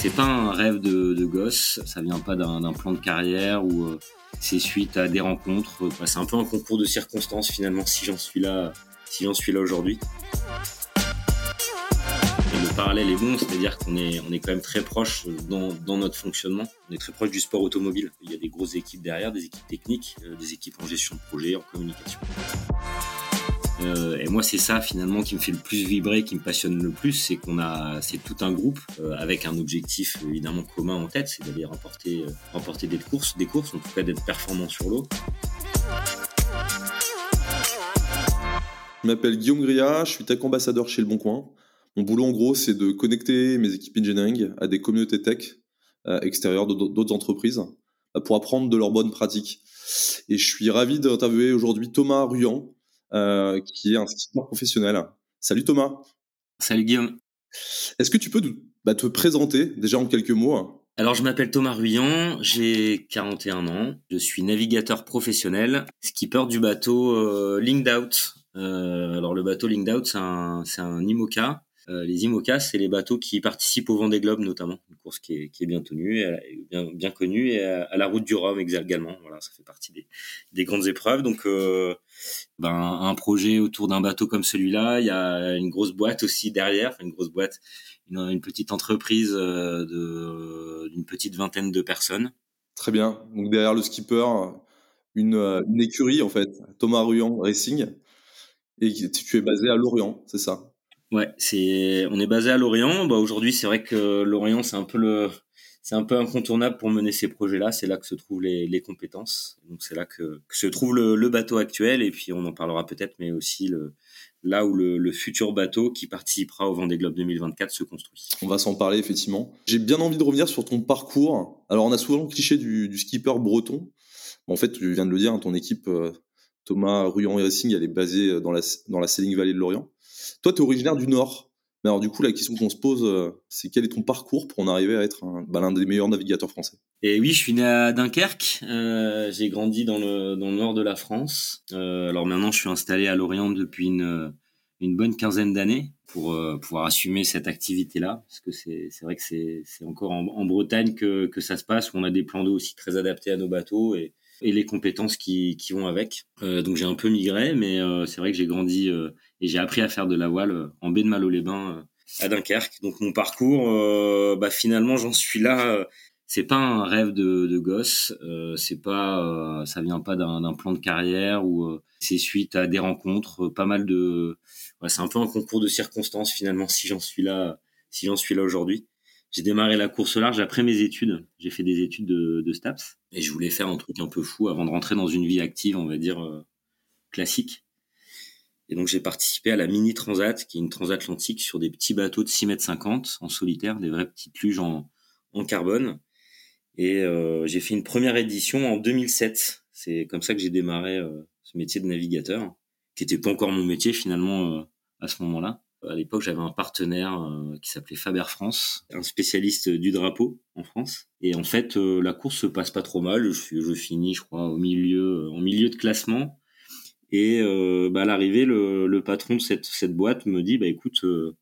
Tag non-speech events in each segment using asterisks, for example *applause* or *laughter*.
C'est pas un rêve de, gosse, ça vient pas d'un plan de carrière ou euh, c'est suite à des rencontres. c'est un peu un concours de circonstances finalement si j'en suis là, si j'en suis là aujourd'hui. le parallèle est bon, c'est-à-dire qu'on est, on est quand même très proche dans, dans, notre fonctionnement. On est très proche du sport automobile. Il y a des grosses équipes derrière, des équipes techniques, euh, des équipes en gestion de projet, en communication. Euh, et moi, c'est ça finalement qui me fait le plus vibrer, qui me passionne le plus, c'est qu'on a, c'est tout un groupe euh, avec un objectif évidemment commun en tête, c'est d'aller remporter, euh, remporter des courses, des courses, en tout cas d'être performant sur l'eau. Je m'appelle Guillaume Gria, je suis tech ambassadeur chez Le Bon Coin. Mon boulot en gros, c'est de connecter mes équipes engineering à des communautés tech extérieures d'autres entreprises pour apprendre de leurs bonnes pratiques. Et je suis ravi d'interviewer aujourd'hui Thomas Ruyan, euh, qui est un skipper professionnel. Salut Thomas. Salut Guillaume. Est-ce que tu peux bah, te présenter déjà en quelques mots alors je m'appelle Thomas Ruyan, j'ai 41 ans, je suis navigateur professionnel, skipper du bateau euh, Linked Out. Euh, alors le bateau Linked Out c'est un, un IMOCA euh, les IMOCA, c'est les bateaux qui participent au Vendée Globe notamment, course qui est, bien tenue, bien, connue, et à, la route du Rhum également. Voilà, ça fait partie des, grandes épreuves. Donc, euh, ben, un projet autour d'un bateau comme celui-là, il y a une grosse boîte aussi derrière, une grosse boîte, une, petite entreprise euh, d'une petite vingtaine de personnes. Très bien. Donc derrière le skipper, une, une écurie en fait, Thomas Ruyan Racing, et tu es basé à Lorient, c'est ça? Ouais, c'est on est basé à Lorient. Bah aujourd'hui, c'est vrai que Lorient, c'est un peu le c'est un peu incontournable pour mener ces projets-là. C'est là que se trouvent les, les compétences. Donc c'est là que, que, se trouve le, le, bateau actuel. Et puis on en parlera peut-être, mais aussi le, là où le, le, futur bateau qui participera au Vendée Globe 2024 se construit. On va s'en parler effectivement. J'ai bien envie de revenir sur ton parcours. Alors on a souvent le cliché du, du skipper breton. En fait, tu viens de le dire, hein, ton équipe euh, Thomas Ruyan Racing, elle est basée dans la dans la Selling Valley de Lorient. Toi, tu es originaire du Nord. Mais alors, du coup, la question qu'on se pose, euh, c'est quel est ton parcours pour en arriver à être bah, l'un des meilleurs navigateurs français? Et oui, je suis né à Dunkerque. Euh, j'ai grandi dans le, dans le nord de la France. Euh, alors maintenant, je suis installé à Lorient depuis une, une bonne quinzaine d'années pour pouvoir assumer cette activité-là. Parce que c'est vrai que c'est encore en, en, Bretagne que, que ça se passe, où on a des plans d'eau aussi très adaptés à nos bateaux et, et les compétences qui, qui vont avec. donc j'ai un peu migré, mais c'est vrai que j'ai grandi et j'ai appris à faire de la voile euh, en baie de Malo-les-Bains euh, à Dunkerque. Donc mon parcours, euh, bah finalement j'en suis là. c'est pas un rêve de, de gosse, c'est pas, ça vient pas d'un plan de carrière ou c'est suite à des rencontres, pas mal de, ouais, c'est un peu un concours de circonstances finalement si j'en suis là, si j'en suis là aujourd'hui. J'ai démarré la course large après mes études. J'ai fait des études de, de STAPS et je voulais faire un truc un peu fou avant de rentrer dans une vie active, on va dire classique. Et donc j'ai participé à la Mini Transat, qui est une transatlantique sur des petits bateaux de 6 mètres 50 en solitaire, des vraies petites luges en, en carbone. Et euh, j'ai fait une première édition en 2007. C'est comme ça que j'ai démarré euh, ce métier de navigateur, qui était pas encore mon métier finalement euh, à ce moment-là. À l'époque, j'avais un partenaire euh, qui s'appelait Faber France, un spécialiste du drapeau en France. Et en fait, la course se passe pas trop mal. Je, finis, je crois, au milieu, en milieu de classement. Et euh, bah, à l'arrivée, le, patron de cette, boîte me dit, bah écoute, euh,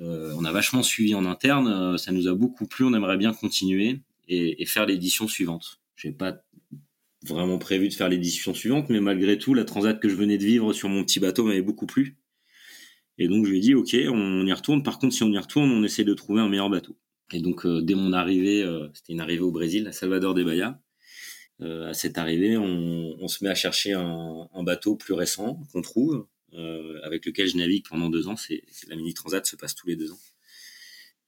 euh, on a vachement suivi en interne, euh, ça nous a beaucoup plu, on aimerait bien continuer et, et faire l'édition suivante. J'ai pas vraiment prévu de faire l'édition suivante, mais malgré tout, la transat que je venais de vivre sur mon petit bateau m'avait beaucoup plu. Et donc je lui ai dit, ok, on y retourne. Par contre, si on y retourne, on essaie de trouver un meilleur bateau. Et donc dès mon arrivée, c'était une arrivée au Brésil, à Salvador de Bahia, euh, à cette arrivée, on, se met à chercher un, bateau plus récent qu'on trouve, euh, avec lequel je navigue pendant deux ans. C'est la mini transat se passe tous les deux ans.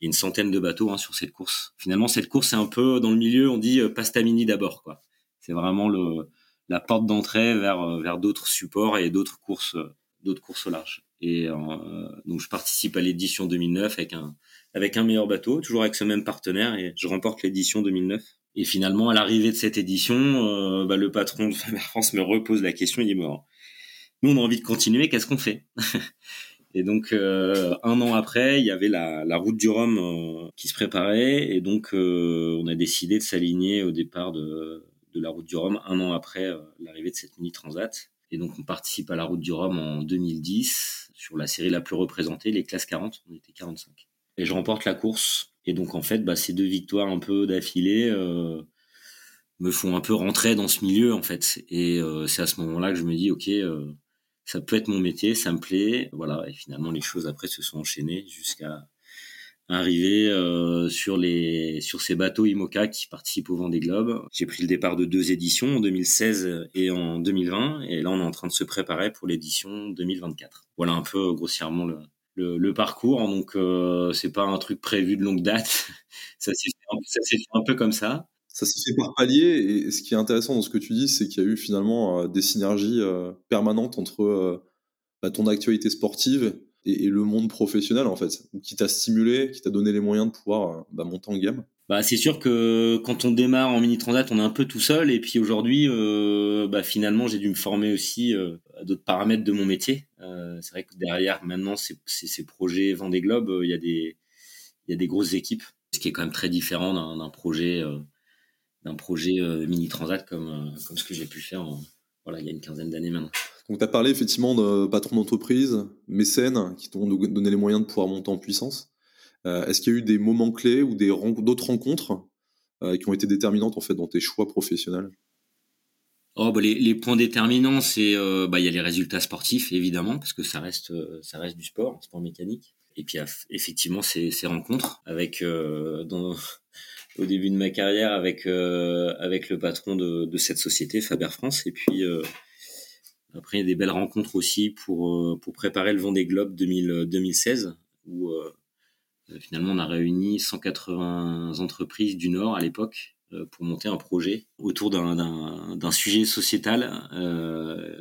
Il y a une centaine de bateaux hein, sur cette course. Finalement, cette course c'est un peu dans le milieu. On dit euh, pasta mini d'abord, quoi. C'est vraiment le, la porte d'entrée vers euh, vers d'autres supports et d'autres courses d'autres courses au large. Et euh, donc je participe à l'édition 2009 avec un avec un meilleur bateau, toujours avec ce même partenaire, et je remporte l'édition 2009. Et finalement, à l'arrivée de cette édition, euh, bah, le patron de Faber France me repose la question. Il dit bon, nous on a envie de continuer, qu'est-ce qu'on fait? *laughs* Et donc euh, un an après, il y avait la, la route du Rhum euh, qui se préparait, et donc on a décidé de s'aligner au départ de, de la route du Rhum un an après l'arrivée de cette mini transat. Et donc on participe à la route du Rhum en 2010 sur la série la plus représentée, les classes 40. On était 45. Et je remporte la course Et donc en fait, bah, ces deux victoires un peu d'affilée me font un peu rentrer dans ce milieu en fait. Et c'est à ce moment-là que je me dis ok, ça peut être mon métier, ça me plaît, voilà. Et finalement les choses après se sont enchaînées jusqu'à arrivé euh, sur les sur ces bateaux IMOCA qui participent au Vendée Globe. J'ai pris le départ de deux éditions en 2016 et en 2020 et là on est en train de se préparer pour l'édition 2024. Voilà un peu grossièrement le le, parcours donc euh, c'est pas un truc prévu de longue date. *laughs* ça s'est fait, un peu comme ça. Ça s'est fait par palier et ce qui est intéressant dans ce que tu dis c'est qu'il y a eu finalement euh, des synergies euh, permanentes entre bah, ton actualité sportive et, le monde professionnel en fait, qui t'a stimulé, qui t'a donné les moyens de pouvoir euh, bah, monter en game bah, c'est sûr que quand on démarre en mini transat, on est un peu tout seul. Et puis aujourd'hui, euh, bah, finalement, j'ai dû me former aussi euh, à d'autres paramètres de mon métier. C'est vrai que derrière, maintenant, ces, ces, projets Vendée Globe, il y a des il y a des grosses équipes, ce qui est quand même très différent d'un projet d'un projet mini transat comme comme ce que j'ai pu faire voilà il y a une quinzaine d'années maintenant. Donc, tu as parlé effectivement de patron d'entreprise, mécènes, qui t'ont donné les moyens de pouvoir monter en puissance. Euh, est-ce qu'il y a eu des moments clés ou d'autres rencontres euh, qui ont été déterminantes en fait dans tes choix professionnels? Oh, bah, les, points déterminants, c'est euh, bah, il y a les résultats sportifs évidemment parce que ça reste ça reste du sport, sport mécanique. Et puis effectivement ces, ces rencontres avec dans, *laughs* au début de ma carrière avec avec le patron de, de cette société Faber France et puis après, il y a des belles rencontres aussi pour, euh, pour préparer le Vendée Globe 2000, 2016, où euh, finalement on a réuni 180 entreprises du Nord à l'époque euh, pour monter un projet autour d'un sujet sociétal euh,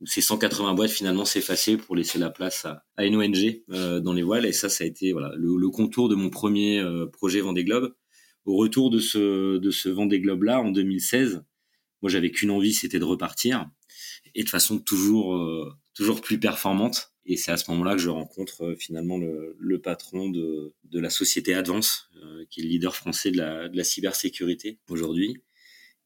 où ces 180 boîtes finalement s'effaçaient pour laisser la place à, à une ONG euh, dans les voiles. Et ça, ça a été voilà, le, le contour de mon premier euh, projet Vendée Globe. Au retour de ce, de ce Vendée Globe-là, en 2016, moi j'avais qu'une envie, c'était de repartir et de façon toujours euh, toujours plus performante. Et c'est à ce moment-là que je rencontre euh, finalement le, le, patron de, de la société Advance, euh, qui est le leader français de la, de la cybersécurité aujourd'hui.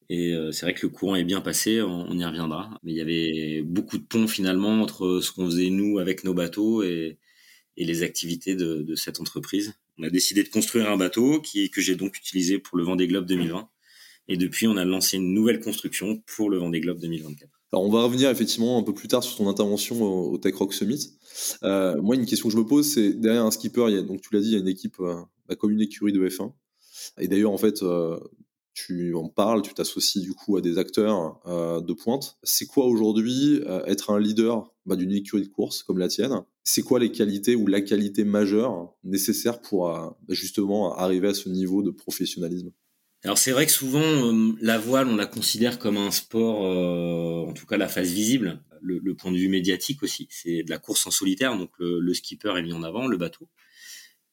Et c'est vrai que le courant est bien passé, on, y reviendra. Mais il y avait beaucoup de ponts finalement entre ce qu'on faisait nous avec nos bateaux et, et les activités de, de, cette entreprise. On a décidé de construire un bateau qui, que j'ai donc utilisé pour le Vendée Globe 2020. Et depuis, on a lancé une nouvelle construction pour le Vendée Globe 2024. Alors on va revenir effectivement un peu plus tard sur ton intervention au, Tech Rock Summit. Euh, moi, une question que je me pose, c'est derrière un skipper, il y a, donc tu l'as dit, il y a une équipe euh, bah, comme une écurie de F1. Et d'ailleurs, en fait, euh, tu en parles, tu t'associes du coup à des acteurs de pointe. C'est quoi aujourd'hui être un leader bah, d'une écurie de course comme la tienne? C'est quoi les qualités ou la qualité majeure nécessaire pour euh, justement arriver à ce niveau de professionnalisme? Alors c'est vrai que souvent euh, la voile on la considère comme un sport, euh, en tout cas la phase visible, le, le, point de vue médiatique aussi, c'est de la course en solitaire, donc le, le, skipper est mis en avant, le bateau.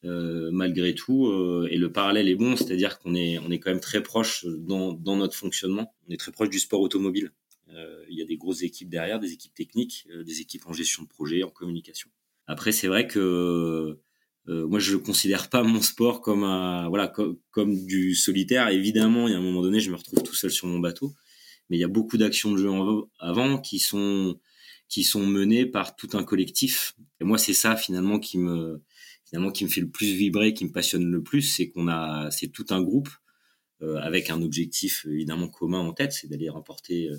Euh, malgré tout, euh, et le parallèle est bon, c'est-à-dire qu'on est on est quand même très proche dans, dans notre fonctionnement, on est très proche du sport automobile. Il y a des grosses équipes derrière, des équipes techniques, des équipes en gestion de projet, en communication. Après c'est vrai que euh, moi, je ne considère pas mon sport comme un, voilà comme, du solitaire. Évidemment, il y a un moment donné, je me retrouve tout seul sur mon bateau, mais il y a beaucoup d'actions de jeu avant qui sont qui sont menées par tout un collectif. Et moi, c'est ça finalement qui me finalement qui me fait le plus vibrer, qui me passionne le plus, c'est qu'on a c'est tout un groupe euh, avec un objectif évidemment commun en tête, c'est d'aller remporter euh,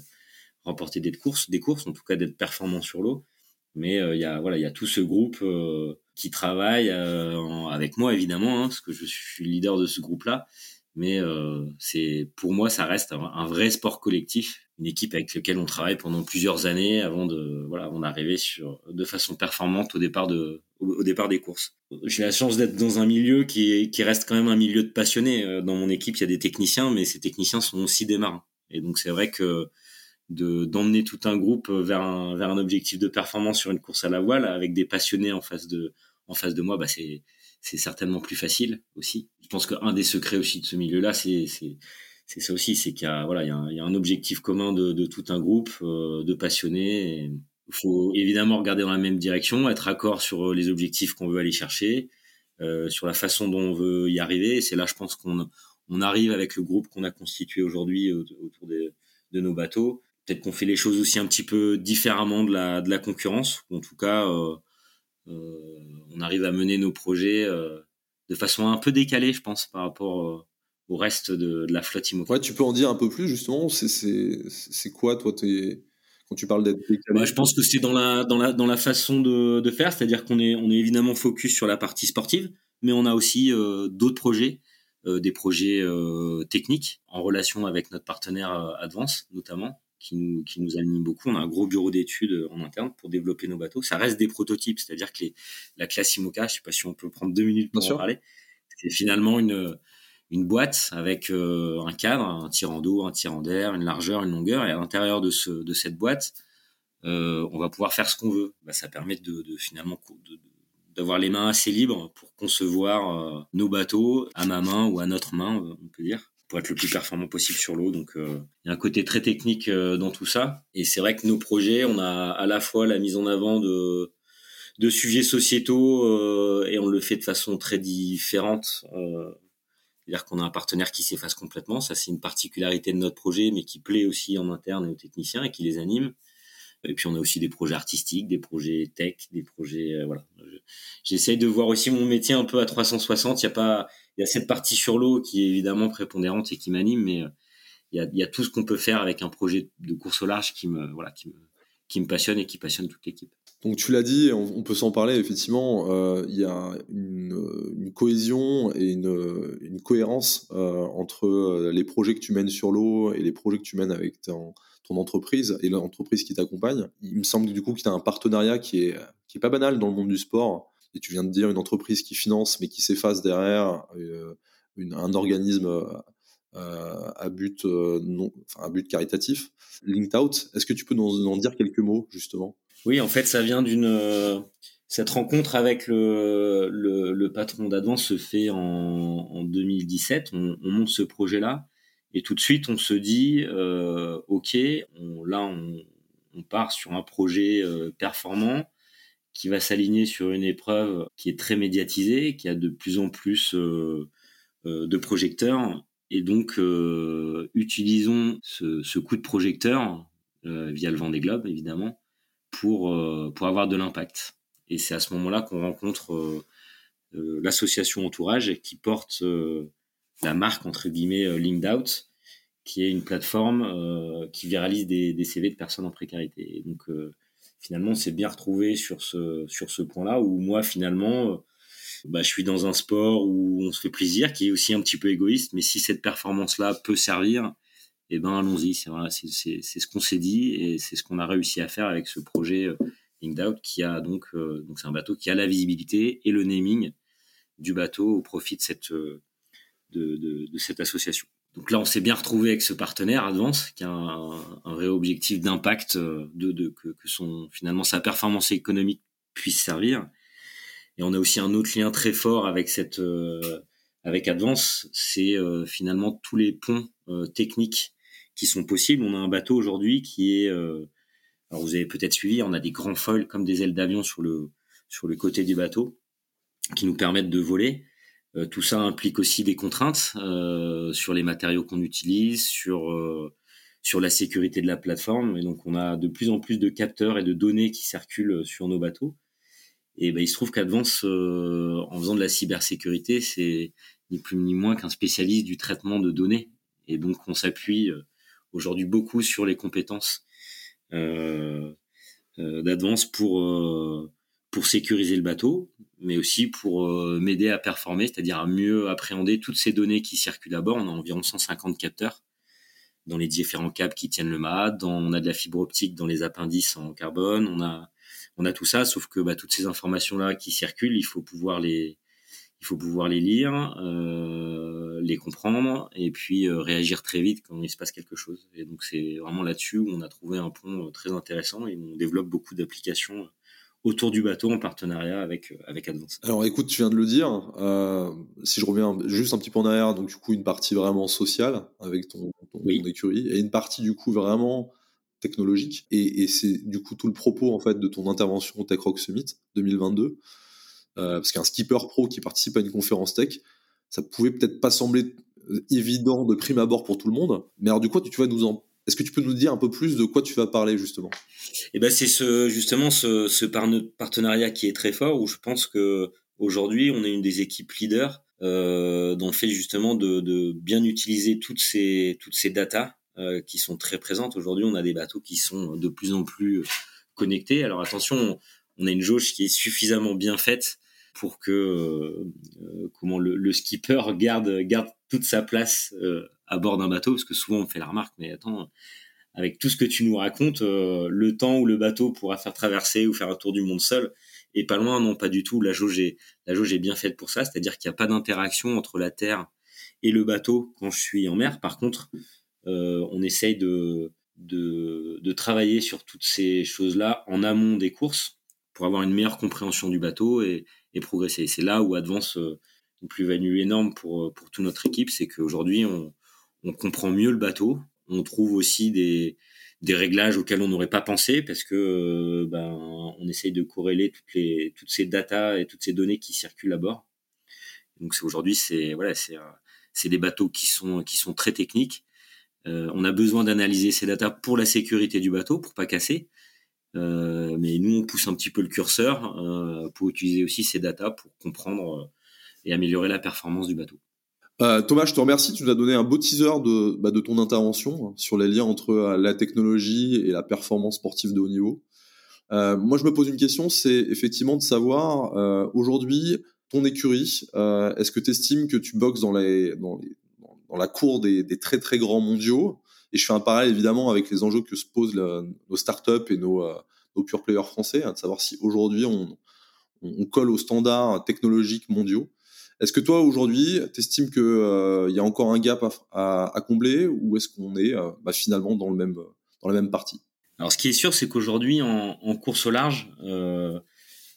remporter des courses, des courses, en tout cas d'être performant sur l'eau. Mais il y a voilà, il y a tout ce groupe qui travaille euh, avec moi évidemment, hein, parce que je suis leader de ce groupe-là. Mais euh, c'est pour moi, ça reste un, vrai sport collectif, une équipe avec laquelle on travaille pendant plusieurs années avant de voilà, on d'arriver sur de façon performante au départ de au, départ des courses. J'ai la chance d'être dans un milieu qui, qui reste quand même un milieu de passionnés. Euh, dans mon équipe, il y a des techniciens, mais ces techniciens sont aussi des marins. Et donc c'est vrai que de d'emmener tout un groupe vers un vers un objectif de performance sur une course à la voile avec des passionnés en face de en face de moi bah c'est c'est certainement plus facile aussi. Je pense qu'un des secrets aussi de ce milieu là c'est c'est c'est ça aussi c'est qu'il y a voilà il y a un, il y a un objectif commun de, de tout un groupe euh, de passionnés. Il faut évidemment regarder dans la même direction être accord sur les objectifs qu'on veut aller chercher euh, sur la façon dont on veut y arriver. C'est là je pense qu'on on arrive avec le groupe qu'on a constitué aujourd'hui autour de, de nos bateaux peut-être qu'on fait les choses aussi un petit peu différemment de la, de la concurrence. En tout cas, euh, euh, on arrive à mener nos projets euh, de façon un peu décalée, je pense, par rapport au reste de, la flotte IMOCA. Ouais, tu peux en dire un peu plus justement. C'est quoi, toi, quand tu parles d'être décalé? Bah, Je pense que c'est dans la, dans, la, dans la façon de, de faire, c'est-à-dire qu'on est, on est évidemment focus sur la partie sportive, mais on a aussi euh, d'autres projets, euh, des projets euh, techniques en relation avec notre partenaire Advance notamment, qui nous, qui nous anime beaucoup. On a un gros bureau d'études en interne pour développer nos bateaux. Ça reste des prototypes, c'est-à-dire que les, la classe IMOCA, je sais pas si on peut prendre deux minutes pour en parler, c'est finalement une une boîte avec euh, un cadre, un tirant d'eau, un tirant d'air, une largeur, une longueur, et à l'intérieur de, ce, de cette boîte, euh, on va pouvoir faire ce qu'on veut. Bah, ça permet de, de finalement d'avoir les mains assez libres pour concevoir euh, nos bateaux à ma main ou à notre main, on peut dire, être le plus performant possible sur l'eau. Donc, il y a un côté très technique dans tout ça. Et c'est vrai que nos projets, on a à la fois la mise en avant de de sujets sociétaux et on le fait de façon très différente c'est-à-dire qu'on a un partenaire qui s'efface complètement. Ça, c'est une particularité de notre projet, mais qui plaît aussi en interne et aux techniciens et qui les anime. Et puis, on a aussi des projets artistiques, des projets tech, des projets, euh, voilà. J'essaye de voir aussi mon métier un peu à 360. Il y a pas, il y a cette partie sur l'eau qui est évidemment prépondérante et qui m'anime, mais euh, il y a, tout ce qu'on peut faire avec un projet de course au large qui me, voilà, qui me, passionne et qui passionne toute l'équipe. Donc tu l'as dit, on, peut s'en parler, effectivement, euh, il y a une, cohésion et une, cohérence euh, entre les projets que tu mènes sur l'eau et les projets que tu mènes avec ton, entreprise et l'entreprise qui t'accompagne. Il me semble du coup que tu as un partenariat qui est, qui est pas banal dans le monde du sport. Et tu viens de dire une entreprise qui finance mais qui s'efface derrière un organisme à but non, enfin, but caritatif, Linked Out. Est-ce que tu peux nous en dire quelques mots justement? Oui, en fait, ça vient d'une euh, cette rencontre avec le, le, patron d'Advance se fait en, en 2017. On, on, monte ce projet-là et tout de suite on se dit euh, ok, là on, part sur un projet euh, performant qui va s'aligner sur une épreuve qui est très médiatisée, qui a de plus en plus euh, euh de projecteurs et donc utilisons ce, ce, coup de projecteur via le vent des globes évidemment pour, euh, pour avoir de l'impact. Et c'est à ce moment-là qu'on rencontre euh, euh, l'association Entourage qui porte la marque entre guillemets Linked Out, qui est une plateforme qui viralise des, des, CV de personnes en précarité. Et donc finalement, c'est bien retrouvé sur ce sur ce point-là où moi finalement, bah, je suis dans un sport où on se fait plaisir, qui est aussi un petit peu égoïste, mais si cette performance-là peut servir, eh ben allons-y. C'est c'est ce qu'on s'est dit et c'est ce qu'on a réussi à faire avec ce projet euh, Linked Out qui a donc euh, donc c'est un bateau qui a la visibilité et le naming du bateau au profit de cette euh, de, de, de cette association. Donc là, on s'est bien retrouvé avec ce partenaire Advance qui a un, un vrai objectif d'impact de, de que, son finalement sa performance économique puisse servir. Et on a aussi un autre lien très fort avec cette avec Advance, c'est finalement tous les ponts techniques qui sont possibles. On a un bateau aujourd'hui qui est, euh, alors vous avez peut-être suivi, on a des grands foils comme des ailes d'avion sur le sur le côté du bateau qui nous permettent de voler. Euh, tout ça implique aussi des contraintes euh, sur les matériaux qu'on utilise, sur euh, sur la sécurité de la plateforme. Et donc on a de plus en plus de capteurs et de données qui circulent sur nos bateaux. Et ben, il se trouve qu'Advance, en faisant de la cybersécurité, c'est ni plus ni moins qu'un spécialiste du traitement de données. Et donc on s'appuie aujourd'hui beaucoup sur les compétences euh, d'Advance pour pour sécuriser le bateau, mais aussi pour m'aider à performer, c'est-à-dire à mieux appréhender toutes ces données qui circulent à bord. On a environ 150 capteurs dans les différents câbles qui tiennent le mât. on a de la fibre optique dans les appendices en carbone. On a, on a tout ça, sauf que bah, toutes ces informations-là qui circulent, il faut pouvoir les, il faut pouvoir les lire, euh, les comprendre et puis euh, réagir très vite quand il se passe quelque chose. Et donc c'est vraiment là-dessus où on a trouvé un pont euh, très intéressant et on développe beaucoup d'applications autour du bateau en partenariat avec avec Advance. Alors écoute, tu viens de le dire. Euh, si je reviens juste un petit peu en arrière, donc du coup une partie vraiment sociale avec ton, ton, écurie et une partie du coup vraiment technologique. Et, et c'est du coup tout le propos en fait de ton intervention au Tech Rock Summit 2022 euh, parce qu'un skipper pro qui participe à une conférence tech, ça pouvait peut-être pas sembler euh, évident de prime abord pour tout le monde. Mais alors du coup, tu vas nous en est-ce que tu peux nous dire un peu plus de quoi tu vas parler justement? Eh ben c'est ce justement ce, ce partenariat qui est très fort où je pense que aujourd'hui, on est une des équipes leaders euh, dans le fait justement de, de, bien utiliser toutes ces toutes ces datas euh, qui sont très présentes. Aujourd'hui, on a des bateaux qui sont de plus en plus connectés. Alors attention, on a une jauge qui est suffisamment bien faite pour que euh, euh comment le, le, skipper *laughs* garde garde toute sa place euh, à bord d'un bateau parce que souvent on fait la remarque mais attends avec tout ce que tu nous racontes euh, le temps où le bateau pourra faire traverser ou faire un tour du monde seul et pas loin non pas du tout la jauge est la jauge est bien faite pour ça c'est-à-dire qu'il n'y a pas d'interaction entre la terre et le bateau quand je suis en mer par contre on essaye de de, de travailler sur toutes ces choses-là en amont des courses pour avoir une meilleure compréhension du bateau et, et progresser. C'est là où Advance euh, une plus-value énorme pour, euh, pour toute notre équipe, c'est qu'aujourd'hui, on, on comprend mieux le bateau, on trouve aussi des, réglages auxquels on n'aurait pas pensé parce que euh, ben, on essaye de corréler toutes les toutes ces datas et toutes ces données qui circulent à bord. Donc aujourd'hui c'est voilà c'est c'est des bateaux qui sont qui sont très techniques. Euh, on a besoin d'analyser ces datas pour la sécurité du bateau pour pas casser, euh, mais nous, on pousse un petit peu le curseur euh, pour utiliser aussi ces datas pour comprendre euh, et améliorer la performance du bateau. Euh, Thomas, je te remercie. Tu nous as donné un beau teaser de, bah, de ton intervention sur les liens entre la technologie et la performance sportive de haut niveau. Euh, moi, je me pose une question, c'est effectivement de savoir euh, aujourd'hui ton écurie. Est-ce que tu estimes que tu boxes dans, les, dans, les, dans la cour des, des, très très grands mondiaux? Et je fais un parallèle évidemment avec les enjeux que se posent nos startups et nos, euh, nos pure players français, hein, de savoir si aujourd'hui on, on, colle aux standards technologiques mondiaux. Est-ce que toi aujourd'hui, tu estimes qu'il euh, y a encore un gap à, à, combler ou est-ce qu'on est, euh, bah, finalement dans, le même, dans la même partie? Alors ce qui est sûr, c'est qu'aujourd'hui en, en, course au large, euh,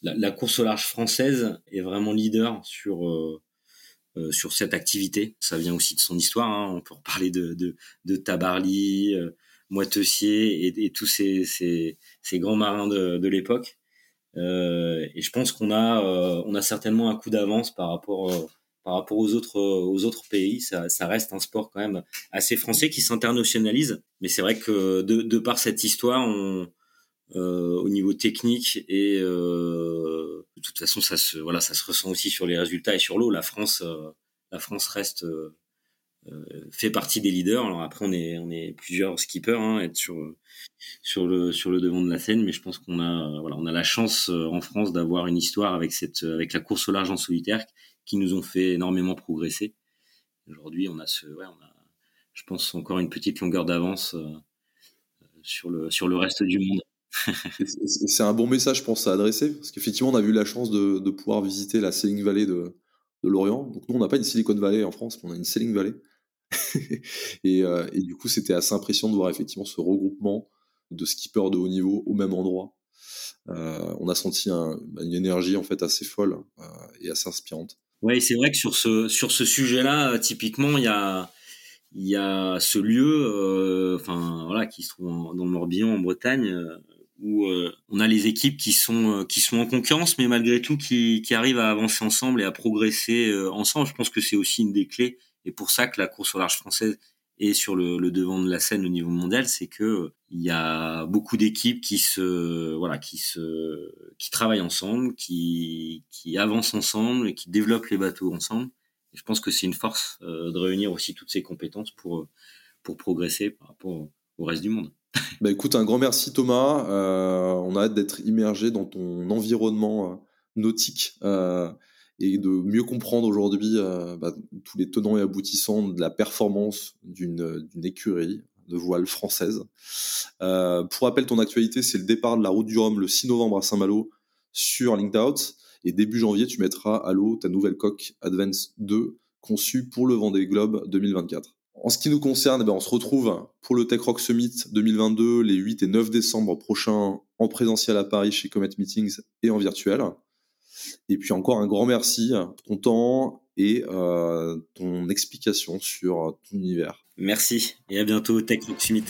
la, la, course au large française est vraiment leader sur euh, sur cette activité. Ça vient aussi de son histoire. Hein. On peut reparler de, de, de Tabarly, euh, Moitessier et, et, tous ces, ces, ces, grands marins de, de l'époque. Euh, et je pense qu'on a, euh, on a certainement un coup d'avance par rapport, euh, par rapport aux autres, aux autres pays. Ça, ça, reste un sport quand même assez français qui s'internationalise. Mais c'est vrai que de, de, par cette histoire, on, au niveau technique et de toute façon, ça se, voilà, ça se ressent aussi sur les résultats et sur l'eau. La France, euh, la France reste, euh, euh, fait partie des leaders. Alors après, on est, plusieurs skippers, hein, être sur, le, devant de la scène, mais je pense qu'on a, voilà, on a la chance en France d'avoir une histoire avec cette, avec la course au large en solitaire qui nous ont fait énormément progresser. Aujourd'hui, on a ce, je pense encore une petite longueur d'avance sur le, reste du monde c'est un bon message, je pense, à adresser, parce qu'effectivement, on a eu la chance de, de, pouvoir visiter la Selling Valley de, de Lorient. Donc nous, on n'a pas une Silicon Valley en France, mais on a une Selling Valley. *laughs* et, euh, et, du coup, c'était assez impressionnant de voir effectivement ce regroupement de skippers de haut niveau au même endroit. Euh, on a senti bah, une énergie en fait assez folle euh, et assez inspirante. Oui, c'est vrai que sur ce sur ce sujet-là, typiquement, il y a y a ce lieu, enfin voilà, qui se trouve dans le Morbihan en Bretagne, où on a les équipes qui sont qui sont en concurrence, mais malgré tout qui, qui arrivent à avancer ensemble et à progresser ensemble. Je pense que c'est aussi une des clés, et pour ça que la course au large française est sur le, le devant de la scène au niveau mondial, c'est que il y a beaucoup d'équipes qui se voilà qui se qui travaillent ensemble, qui qui avancent ensemble et qui développent les bateaux ensemble. Et je pense que c'est une force de réunir aussi toutes ces compétences pour pour progresser par rapport au reste du monde. *laughs* Bah écoute, un grand merci Thomas. Euh, on a hâte d'être immergé dans ton environnement euh, nautique euh, et de mieux comprendre aujourd'hui euh, bah, tous les tenants et aboutissants de la performance d'une écurie de voile française. Euh, pour rappel, ton actualité, c'est le départ de la route du Rhum le 6 novembre à Saint-Malo sur Linked Out. Et début janvier, tu mettras à l'eau ta nouvelle coque Advance 2 conçue pour le Vendée Globe 2024. En ce qui nous concerne, eh ben, on se retrouve pour le Tech Rock Summit 2022 les 8 et 9 décembre prochains en présentiel à Paris chez Comet Meetings et en virtuel. Et puis encore un grand merci pour ton temps et euh, ton explication sur ton univers. Merci et à bientôt Tech Summit.